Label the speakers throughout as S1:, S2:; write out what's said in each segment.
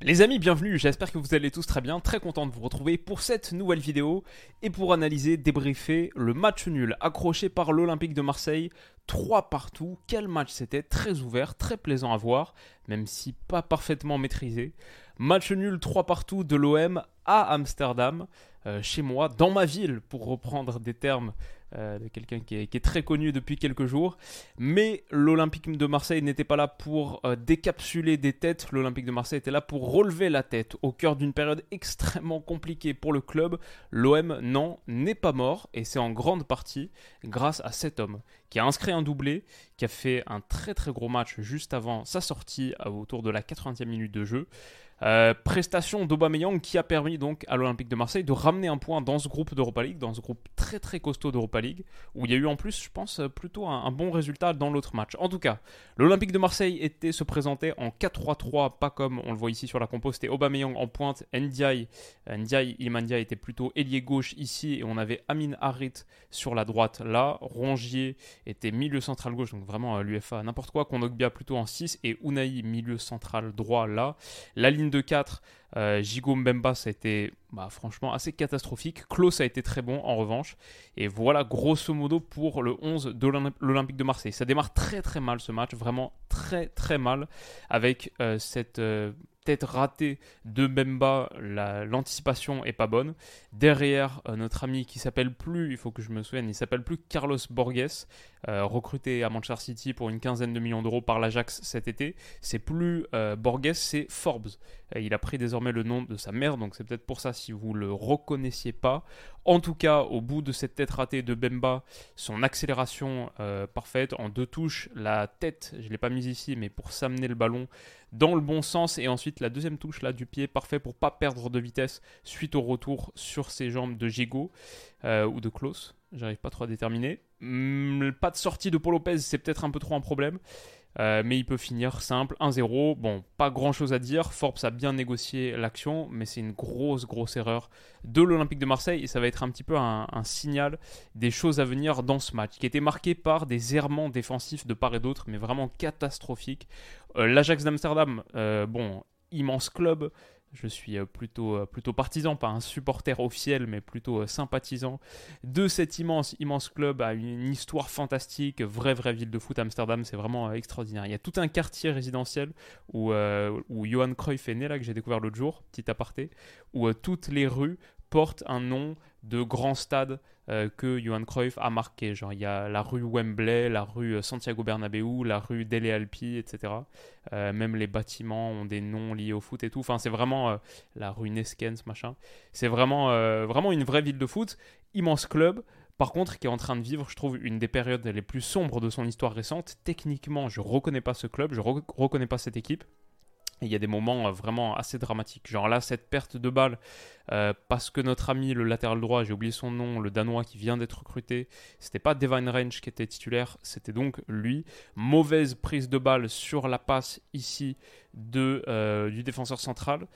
S1: Les amis, bienvenue, j'espère que vous allez tous très bien, très content de vous retrouver pour cette nouvelle vidéo et pour analyser, débriefer le match nul accroché par l'Olympique de Marseille, 3 partout, quel match c'était, très ouvert, très plaisant à voir, même si pas parfaitement maîtrisé. Match nul 3 partout de l'OM à Amsterdam, euh, chez moi, dans ma ville, pour reprendre des termes euh, de quelqu'un qui, est, très connu depuis quelques jours. Mais l'Olympique de Marseille n'était pas là pour euh, décapsuler des têtes, l'Olympique de Marseille était là pour relever la tête au cœur d'une période extrêmement compliquée pour le club. L'OM, non, n'est pas mort, et c'est en grande partie grâce à cet homme qui a inscrit un doublé, qui a fait un très très gros match juste avant sa sortie autour de la 80e minute de jeu. Euh, prestation d'Aubameyang qui a permis donc à l'Olympique de Marseille de ramener un point dans ce groupe d'Europa League, dans ce groupe très très costaud d'Europa League, où il y a eu en plus, je pense, plutôt un, bon résultat dans l'autre match. En tout cas, l'Olympique de Marseille était se présentait en 4-3-3, pas comme on le voit ici sur la compo, c'était Aubameyang en pointe, Ndiaye, Ndiaye Ilmandia était plutôt ailier gauche ici, et on avait Amin Harit sur la droite là, Rongier était milieu central gauche, donc vraiment l'UFA n'importe quoi, Kondogbia plutôt en 6, et Unai milieu central droit là. La ligne de 4, euh, Gigo Mbemba, ça a été bah, franchement assez catastrophique. Klaus a été très bon en revanche. Et voilà grosso modo pour le 11 de l'Olympique de Marseille. Ça démarre très très mal ce match, vraiment très très mal, avec euh, cette euh, tête ratée de Mbemba. L'anticipation est pas bonne. Derrière, euh, notre ami qui s'appelle plus, il faut que je me souvienne, il s'appelle plus Carlos Borges, recruté à Manchester City pour une quinzaine de millions d'euros par l'Ajax cet été. C'est plus Borges, c'est Forbes. il a pris le nom de sa mère, donc c'est peut-être pour ça si vous le reconnaissiez pas. En tout cas, au bout de cette tête ratée de Bemba, son accélération euh, parfaite en deux touches, la tête, je ne l'ai pas mise ici, mais pour s'amener le ballon dans le bon sens, et ensuite la deuxième touche là du pied, parfait pour pas perdre de vitesse suite au retour sur ses jambes de Gigo euh, ou de Klaus. J'arrive pas trop à déterminer. Hmm, pas de sortie de Paul Lopez, c'est peut-être un peu trop un problème. Euh, mais il peut finir simple, 1-0. Bon, pas grand chose à dire. Forbes a bien négocié l'action, mais c'est une grosse, grosse erreur de l'Olympique de Marseille. Et ça va être un petit peu un, signal des choses à venir dans ce match, qui était marqué par des errements défensifs de part et d'autre, mais vraiment catastrophiques. Euh, L'Ajax d'Amsterdam, euh, bon, immense club. Je suis euh, plutôt, euh, plutôt partisan, pas un supporter officiel, mais plutôt euh, sympathisant de cet immense, immense club à une histoire fantastique, vraie, vraie ville de foot. Amsterdam, c'est vraiment extraordinaire. Il y a tout un quartier résidentiel où, où Johan Cruyff est né, là, que j'ai découvert l'autre jour, petit aparté, où toutes les rues portent un nom de grand stade euh, que Johan Cruyff a marqué. Genre, il y a la rue Wembley, la rue euh, Santiago Bernabéu, la rue Dele Alpi, etc. Euh, même les bâtiments ont des noms liés au foot et tout. Enfin, c'est vraiment la rue Neskens, machin. C'est vraiment, vraiment une vraie ville de foot. Immense club. Par contre, qui est en train de vivre, je trouve, une des périodes les plus sombres de son histoire récente. Techniquement, je reconnais pas ce club, je reconnais pas cette équipe il y a des moments euh, vraiment assez dramatiques. Genre là, cette perte de balle, euh, parce que notre ami, le latéral droit, j'ai oublié son nom, le Danois qui vient d'être recruté, c'était pas Devine Range qui était titulaire, c'était donc lui. Mauvaise prise de balle sur la passe ici euh, du défenseur central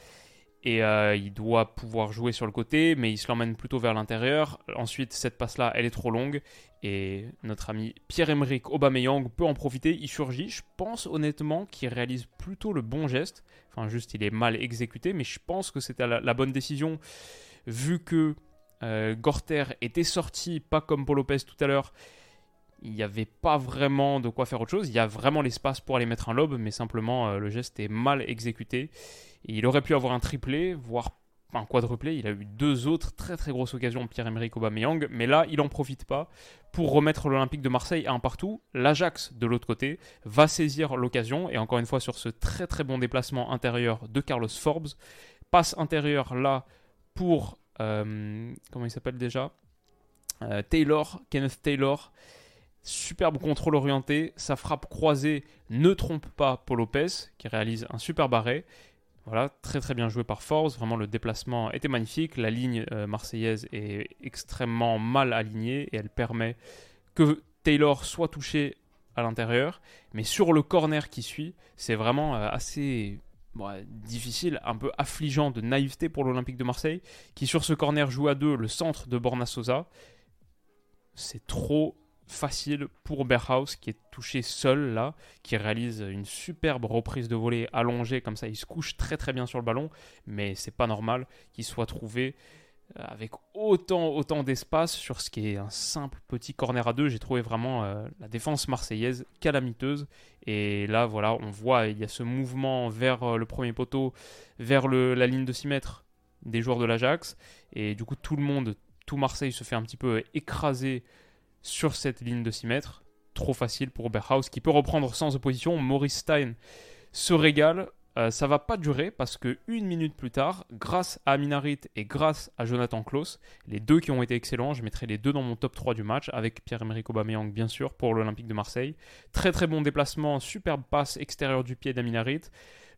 S1: et euh, il doit pouvoir jouer sur le côté, mais il se l'emmène plutôt vers l'intérieur. Ensuite, cette passe-là, elle est trop longue, et notre ami Pierre-Emerick Aubameyang peut en profiter. Il surgit, je pense honnêtement qu'il réalise plutôt le bon geste. Enfin, juste, il est mal exécuté, mais je pense que c'était la, bonne décision, vu que euh, Gorter était sorti, pas comme Paul Lopez tout à l'heure. Il n'y avait pas vraiment de quoi faire autre chose. Il y a vraiment l'espace pour aller mettre un lob, mais simplement euh, le geste est mal exécuté il aurait pu avoir un triplé, voire un quadruplé. Il a eu deux autres très très grosses occasions, Pierre-Emerick Aubameyang, mais là, il n'en profite pas pour remettre l'Olympique de Marseille à un partout. L'Ajax, de l'autre côté, va saisir l'occasion, et encore une fois sur ce très très bon déplacement intérieur de Carlos Forbes. Passe intérieur là pour, euh, comment il s'appelle déjà? Euh, Taylor, Kenneth Taylor. Superbe contrôle orienté, sa frappe croisée ne trompe pas Paul Lopez qui réalise un super barré. Voilà, très très bien joué par Force, vraiment le déplacement était magnifique, la ligne euh, marseillaise est extrêmement mal alignée et elle permet que Taylor soit touché à l'intérieur, mais sur le corner qui suit, c'est vraiment euh, assez difficile, un peu affligeant de naïveté pour l'Olympique de Marseille, qui sur ce corner joue à deux le centre de Borna Sosa. C'est trop facile pour Berhaus qui est touché seul là, qui réalise une superbe reprise de volée allongée comme ça, il se couche très très bien sur le ballon, mais c'est pas normal qu'il soit trouvé euh, avec autant, autant d'espace sur ce qui est un simple petit corner à deux. J'ai trouvé vraiment euh, la défense marseillaise calamiteuse. Et là, voilà, on voit, il y a ce mouvement vers euh, le premier poteau, vers la ligne de 6 mètres des joueurs de l'Ajax. Et du coup, tout le monde, tout Marseille se fait un petit peu écraser sur cette ligne de 6 mètres. Trop facile pour Berhaus qui peut reprendre sans opposition. Maurice Stein se régale. Euh, ça va pas durer parce que une minute plus tard, grâce à Minarit et grâce à Jonathan Klaus, les deux qui ont été excellents, je mettrai les deux dans mon top 3 du match, avec Pierre-Emerick Aubameyang bien sûr pour l'Olympique de Marseille. Très très bon déplacement, superbe passe extérieure du pied d'Aminarit.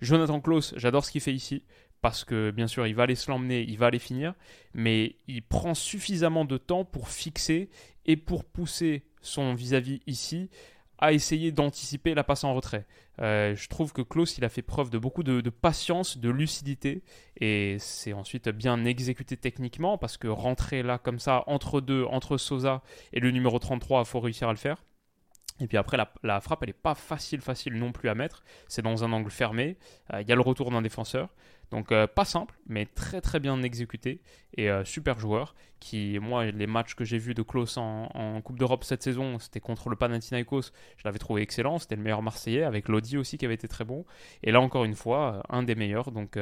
S1: Jonathan Klaus, j'adore ce qu'il fait ici parce que bien sûr il va aller se l'emmener, il va aller finir, mais il prend suffisamment de temps pour fixer et pour pousser son vis-à-vis ici à essayer d'anticiper la passe en retrait. Euh, je trouve que Klaus, il a fait preuve de beaucoup de, patience, de lucidité, et c'est ensuite bien exécuté techniquement, parce que rentrer là comme ça, entre deux, entre Sosa et le numéro 33, il faut réussir à le faire. Et puis après, la, frappe, elle n'est pas facile, facile non plus à mettre. C'est dans un angle fermé. Euh, il y a le retour d'un défenseur. Donc euh, pas simple, mais très très bien exécuté et euh, super joueur. Qui, moi, les matchs que j'ai vus de Klaus en, Coupe d'Europe cette saison, c'était contre le Panathinaikos. Je l'avais trouvé excellent. C'était le meilleur Marseillais avec Lodi aussi qui avait été très bon. Et là encore une fois, un des meilleurs. Donc,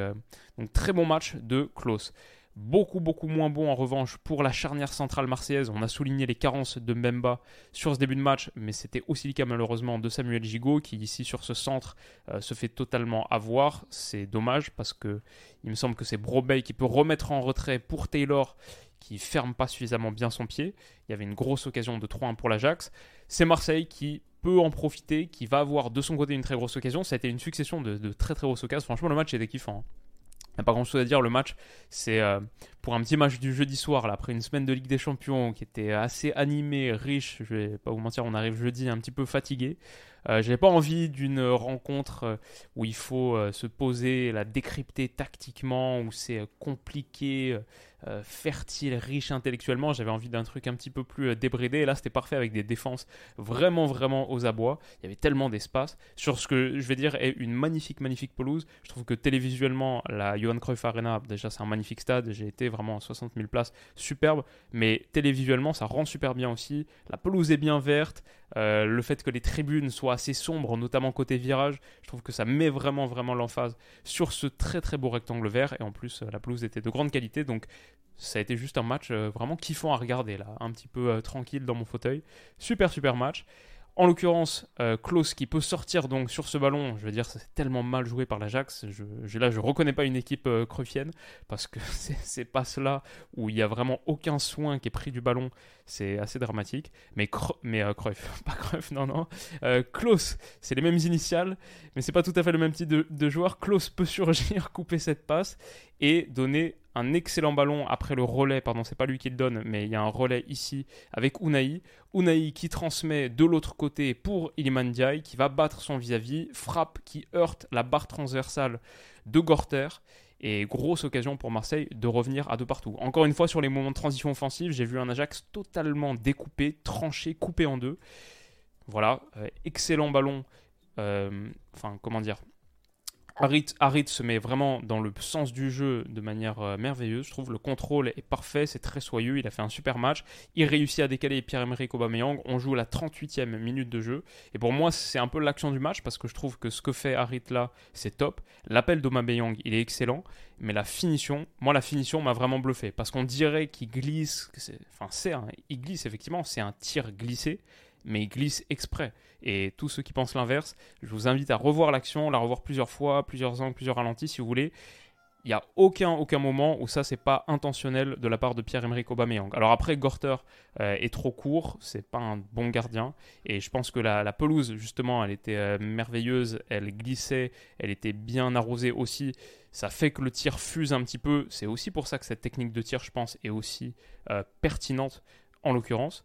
S1: donc très bon match de Klaus. Beaucoup, beaucoup moins bon en revanche pour la charnière centrale marseillaise. On a souligné les carences de Mbemba sur ce début de match, mais c'était aussi le cas malheureusement de Samuel Gigot qui ici sur ce centre euh, se fait totalement avoir. C'est dommage parce que il me semble que c'est Brobey qui peut remettre en retrait pour Taylor qui ferme pas suffisamment bien son pied. Il y avait une grosse occasion de 3-1 pour l'Ajax. C'est Marseille qui peut en profiter, qui va avoir de son côté une très grosse occasion. Ça a été une succession de, très très grosses occasions. Franchement, le match était kiffant. Hein. Il n'y a pas grand chose à dire, le match, c'est euh, pour un petit match du jeudi soir, là, après une semaine de Ligue des Champions qui était assez animée, riche, je vais pas vous mentir, on arrive jeudi un petit peu fatigué. Euh, J'avais pas envie d'une rencontre euh, où il faut euh, se poser, la décrypter tactiquement, où c'est compliqué, fertile, riche intellectuellement. J'avais envie d'un truc un petit peu plus débridé. Et là, c'était parfait avec des défenses vraiment, vraiment aux abois. Il y avait tellement d'espace. Sur ce que je vais dire est une magnifique, magnifique pelouse. Je trouve que télévisuellement, la Johan Cruyff Arena, déjà, c'est un magnifique stade. J'ai été vraiment à 60 000 places, superbe. Mais télévisuellement, ça rend super bien aussi. La pelouse est bien verte. Euh, le fait que les tribunes soient assez sombres, notamment côté virage, je trouve que ça met vraiment vraiment l'emphase sur ce très très beau rectangle vert. Et en plus, euh, la pelouse était de grande qualité, donc ça a été juste un match euh, vraiment kiffant à regarder là, un petit peu tranquille dans mon fauteuil. Super super match. En l'occurrence, euh, Klaus qui peut sortir donc sur ce ballon, je veux dire, c'est tellement mal joué par l'Ajax. Je, là, je reconnais pas une équipe euh, parce que c'est pas cela où il y a vraiment aucun soin qui est pris du ballon. C'est assez dramatique. Mais, euh, pas non, non. Euh, Klaus, c'est les mêmes initiales, mais c'est pas tout à fait le même type de, de joueur. Klaus peut surgir, couper cette passe et donner un excellent ballon après le relais, pardon, c'est pas lui qui le donne, mais il y a un relais ici avec Unai. Unai qui transmet de l'autre côté pour Iliman qui va battre son vis-à-vis, frappe qui heurte la barre transversale de Gorter. Et grosse occasion pour Marseille de revenir à deux partout. Encore une fois, sur les moments de transition offensive, j'ai vu un Ajax totalement découpé, tranché, coupé en deux. Voilà, euh, excellent ballon. Euh, enfin, comment dire Harit, se met vraiment dans le sens du jeu de manière euh, merveilleuse. Je trouve le contrôle est parfait, c'est très soyeux. Il a fait un super match. Il réussit à décaler Pierre-Emerick Aubameyang. On joue la 38e minute de jeu. Et pour moi, c'est un peu l'action du match parce que je trouve que ce que fait Harit là, c'est top. L'appel d'Aubameyang, il est excellent. Mais la finition, moi, la finition m'a vraiment bluffé parce qu'on dirait qu'il glisse. Enfin, c'est il glisse effectivement. C'est un tir glissé mais il glisse exprès. Et tous ceux qui pensent l'inverse, je vous invite à revoir l'action, la revoir plusieurs fois, plusieurs angles, plusieurs ralentis si vous voulez. il n'y a aucun, aucun moment où ça, c'est pas intentionnel de la part de Pierre-Emerick Aubameyang. Alors après, Gorter euh, est trop court, c'est pas un bon gardien. Et je pense que la, pelouse, justement, elle était euh, merveilleuse, elle glissait, elle était bien arrosée aussi. Ça fait que le tir fuse un petit peu. C'est aussi pour ça que cette technique de tir, je pense, est aussi euh, pertinente en l'occurrence.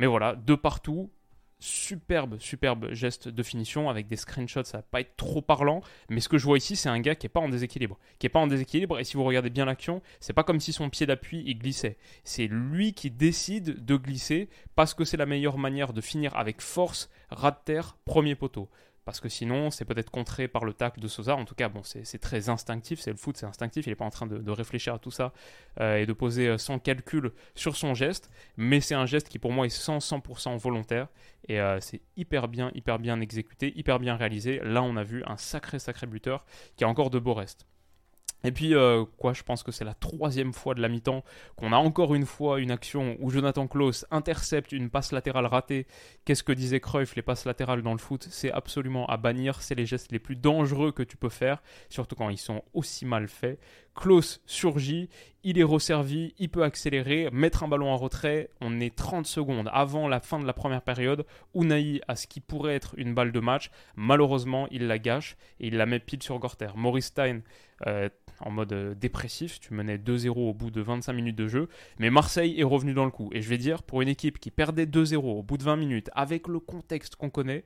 S1: Mais voilà, de partout, superbe, superbe geste de finition avec des screenshots, ça va pas être trop parlant, mais ce que je vois ici, c'est un gars qui est pas en déséquilibre, qui est pas en déséquilibre, et si vous regardez bien l'action, c'est pas comme si son pied d'appui il glissait, c'est lui qui décide de glisser parce que c'est la meilleure manière de finir avec force, ras de terre, premier poteau parce que sinon c'est peut-être contré par le tac de Sosa. En tout cas, bon, c'est très instinctif, c'est le foot, c'est instinctif, il n'est pas en train de, réfléchir à tout ça euh, et de poser euh, sans calcul sur son geste, mais c'est un geste qui pour moi est 100%, volontaire et euh, c'est hyper bien, hyper bien exécuté, hyper bien réalisé. Là, on a vu un sacré, sacré buteur qui a encore de beaux restes. Et puis, euh, quoi, je pense que c'est la troisième fois de la mi-temps qu'on a encore une fois une action où Jonathan Klaus intercepte une passe latérale ratée. Qu'est-ce que disait Cruyff Les passes latérales dans le foot, c'est absolument à bannir. C'est les gestes les plus dangereux que tu peux faire, surtout quand ils sont aussi mal faits. Klaus surgit, il est resservi, il peut accélérer, mettre un ballon en retrait. On est 30 secondes avant la fin de la première période. Unai a ce qui pourrait être une balle de match. Malheureusement, il la gâche et il la met pile sur Gorter. Maurice Stein, euh, en mode euh, dépressif, tu menais 2-0 au bout de 25 minutes de jeu. Mais Marseille est revenu dans le coup. Et je vais dire, pour une équipe qui perdait 2-0 au bout de 20 minutes, avec le contexte qu'on connaît,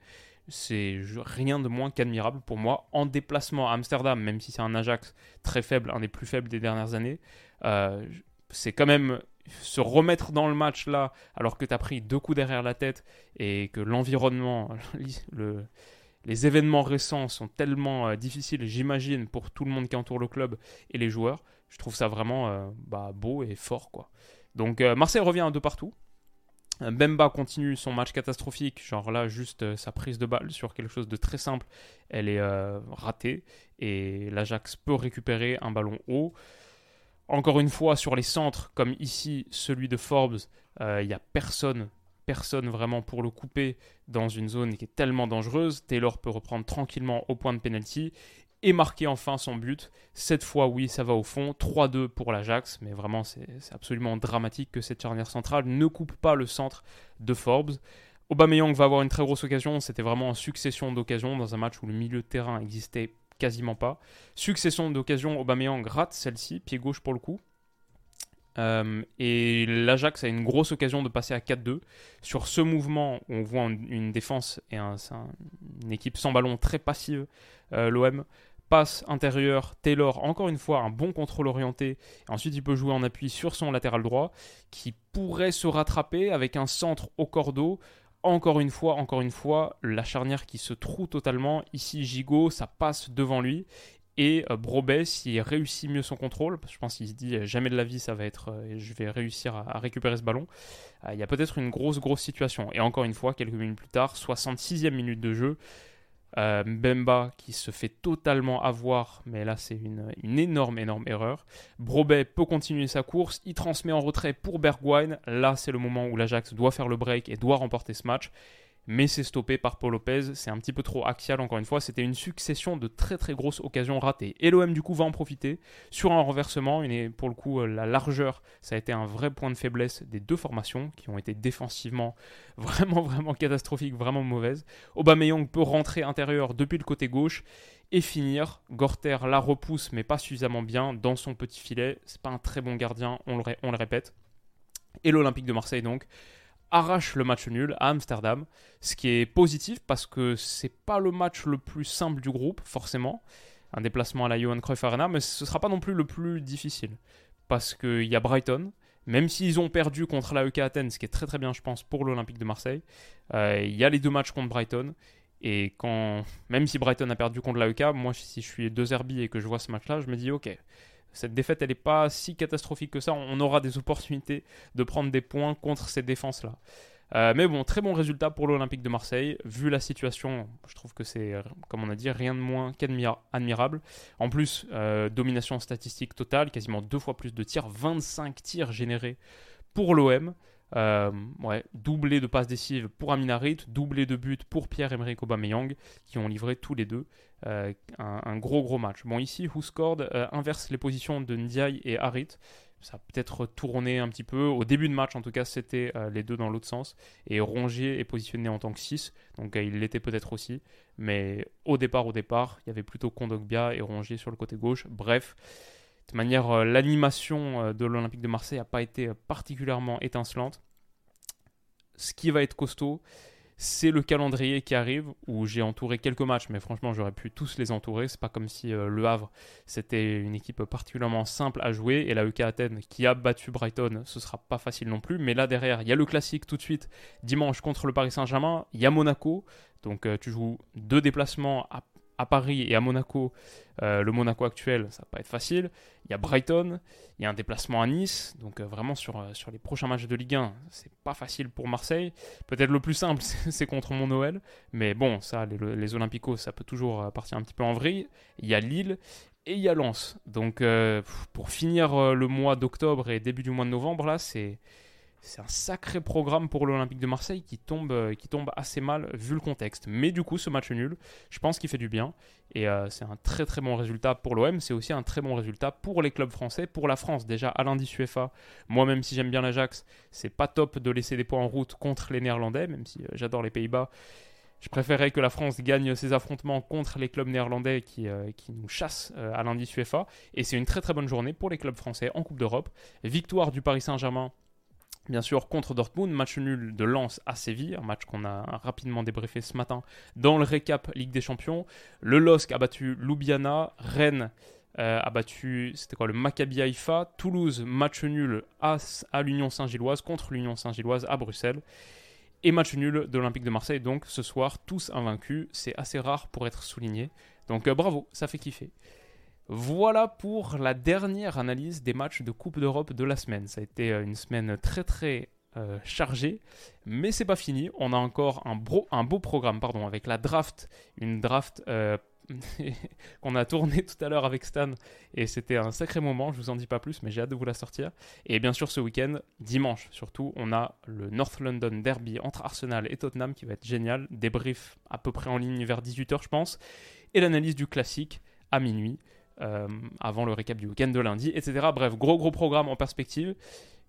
S1: c'est rien de moins qu'admirable pour moi. En déplacement à Amsterdam, même si c'est un Ajax très faible, un des plus faibles des dernières années, euh, c'est quand même se remettre dans le match là, alors que tu as pris deux coups derrière la tête et que l'environnement, les événements récents sont tellement euh, difficiles, j'imagine, pour tout le monde qui entoure le club et les joueurs. Je trouve ça vraiment euh, bah, beau et fort. quoi. Donc Marseille revient de partout. Bemba continue son match catastrophique, genre là juste euh, sa prise de balle sur quelque chose de très simple, elle est euh, ratée et l'Ajax peut récupérer un ballon haut. Encore une fois sur les centres, comme ici celui de Forbes, euh, il n'y a personne, personne vraiment pour le couper dans une zone qui est tellement dangereuse. Taylor peut reprendre tranquillement au point de penalty et marquer enfin son but. Cette fois, oui, ça va au fond. 3-2 pour l'Ajax, mais vraiment, c'est absolument dramatique que cette charnière centrale ne coupe pas le centre de Forbes. Aubameyang va avoir une très grosse occasion. C'était vraiment une succession d'occasions dans un match où le milieu de terrain existait quasiment pas. Succession d'occasions, Aubameyang rate celle-ci, pied gauche pour le coup. Euh, et l'Ajax a une grosse occasion de passer à 4-2. Sur ce mouvement, on voit une, défense et une équipe sans ballon très passive, euh, l'OM passe intérieur, Taylor, encore une fois, un bon contrôle orienté. ensuite, il peut jouer en appui sur son latéral droit, qui pourrait se rattraper avec un centre au cordeau. Encore une fois, encore une fois, la charnière qui se trouve totalement. Ici, Gigot, ça passe devant lui. Et euh, Brobet, s'il réussit mieux son contrôle, parce que je pense qu'il se dit euh, jamais de la vie va être, euh, je vais réussir à, récupérer ce ballon, il y a peut-être une grosse, grosse situation. Et encore une fois, quelques minutes plus tard, 66e minute de jeu, euh, Mbemba qui se fait totalement avoir, mais là c'est une, énorme, énorme erreur. Brobet peut continuer sa course, il transmet en retrait pour Bergwijn. Là c'est le moment où l'Ajax doit faire le break et doit remporter ce match mais c'est stoppé par Paul Lopez. C'est un petit peu trop axial, encore une fois. C'était une succession de très très grosses occasions ratées. Et l'OM, du coup, va en profiter sur un renversement. Pour le coup, euh, la largeur, ça a été un vrai point de faiblesse des deux formations qui ont été défensivement vraiment, vraiment catastrophiques, vraiment mauvaises. Aubameyang peut rentrer intérieur depuis le côté gauche et finir. Gorter la repousse, mais pas suffisamment bien dans son petit filet. C'est pas un très bon gardien, on le, on le répète. Et l'Olympique de Marseille, donc arrache le match nul à Amsterdam, ce qui est positif parce que c'est pas le match le plus simple du groupe, forcément, un déplacement à la Johan Cruyff Arena, mais ce sera pas non plus le plus difficile parce qu'il y a Brighton, même s'ils ont perdu contre l'AEK Athènes, ce qui est très très bien, je pense, pour l'Olympique de Marseille, euh, il y a les deux matchs contre Brighton. Et quand, même si Brighton a perdu contre l'AEK, moi, si je suis deux Herbie et que je vois ce match-là, je me dis, ok, cette défaite, elle n'est pas si catastrophique que ça. On aura des opportunités de prendre des points contre ces défenses-là. Euh, mais bon, très bon résultat pour l'Olympique de Marseille. Vu la situation, je trouve que c'est, comme on a dit, rien de moins qu'admirable. En plus, euh, domination statistique totale, quasiment deux fois plus de tirs, 25 tirs générés pour l'OM. Euh, ouais, doublé de passes décisives pour Aminarit, doublé de buts pour Pierre-Emerick Aubameyang, qui ont livré tous les deux euh, un, gros gros match. Bon, ici, Who euh, inverse les positions de Ndiaye et Harit. Ça a peut-être tourné un petit peu. Au début de match, en tout cas, c'était les deux dans l'autre sens. Et Rongier est positionné en tant que 6, donc il l'était peut-être aussi. Mais au départ, au départ, il y avait plutôt Kondogbia et Rongier sur le côté gauche. Bref, de manière, euh, l'animation euh, de l'Olympique de Marseille n'a pas été euh, particulièrement étincelante. Ce qui va être costaud, c'est le calendrier qui arrive où j'ai entouré quelques matchs, mais franchement, j'aurais pu tous les entourer. C'est pas comme si Le Havre c'était une équipe particulièrement simple à jouer et la UK Athènes qui a battu Brighton, ce sera pas facile non plus. Mais là derrière, il y a le classique tout de suite dimanche contre le Paris Saint-Germain, il y a Monaco, donc tu joues deux déplacements à à Paris et à Monaco, euh, le Monaco actuel, ça va pas être facile. Il y a Brighton, il y a un déplacement à Nice, donc euh, vraiment sur, euh, sur les prochains matchs de Ligue 1, c'est pas facile pour Marseille. Peut-être le plus simple, c'est contre mon Noël, mais bon, ça, les, les Olympicos, ça peut toujours partir un petit peu en vrille. Il y a Lille et il y a Lens. Donc pour finir le mois d'octobre et début du mois de novembre, là, c'est c'est un sacré programme pour l'Olympique de Marseille qui tombe, euh, qui tombe assez mal vu le contexte. Mais du coup, ce match nul, je pense qu'il fait du bien. Et euh, c'est un très très bon résultat pour l'OM. C'est aussi un très bon résultat pour les clubs français, pour la France. Déjà à l'indice UEFA, moi même si j'aime bien l'Ajax, c'est pas top de laisser des points en route contre les Néerlandais, même si euh, j'adore les Pays-Bas. Je préférerais que la France gagne ses affrontements contre les clubs néerlandais qui, nous chassent à l'indice UEFA. Et c'est une très très bonne journée pour les clubs français en Coupe d'Europe. Victoire du Paris Saint-Germain Bien sûr, contre Dortmund, match nul de Lens à Séville, match qu'on a rapidement débriefé ce matin dans le récap Ligue des Champions. Le LOSC a battu Ljubljana, Rennes euh, a battu, c'était quoi, le Maccabi Haïfa, Toulouse, match nul à, à l'Union Saint-Gilloise contre l'Union Saint-Gilloise à Bruxelles. Et match nul de l'Olympique de Marseille, donc ce soir, tous invaincus. C'est assez rare pour être souligné. Donc euh, bravo, ça fait kiffer. Voilà pour la dernière analyse des matchs de Coupe d'Europe de la semaine. Ça a été euh, une semaine très très euh, chargée, mais c'est pas fini. On a encore un, beau programme, pardon, avec la draft, une draft euh, qu'on a tournée tout à l'heure avec Stan, et c'était un sacré moment. Je vous en dis pas plus, mais j'ai hâte de vous la sortir. Et bien sûr, ce week-end, dimanche surtout, on a le North London Derby entre Arsenal et Tottenham qui va être génial. Débrief à peu près en ligne vers 18h, je pense, et l'analyse du classique à minuit. Euh, avant le récap du week-end de lundi, etc. Bref, gros gros programme en perspective.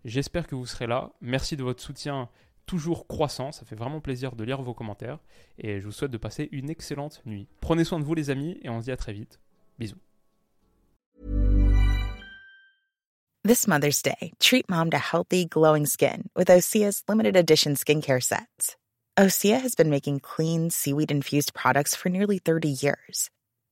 S1: J'espère que vous serez là. Merci de votre soutien toujours croissant. Ça fait vraiment plaisir de lire vos commentaires. Et je vous souhaite de passer une excellente nuit. Prenez soin de vous les amis et on se dit à très vite. Bisous.
S2: This Mother's Day, treat mom to healthy, glowing skin with Osea's limited edition skincare sets. Osea has been making clean, seaweed infused products for nearly 30 years.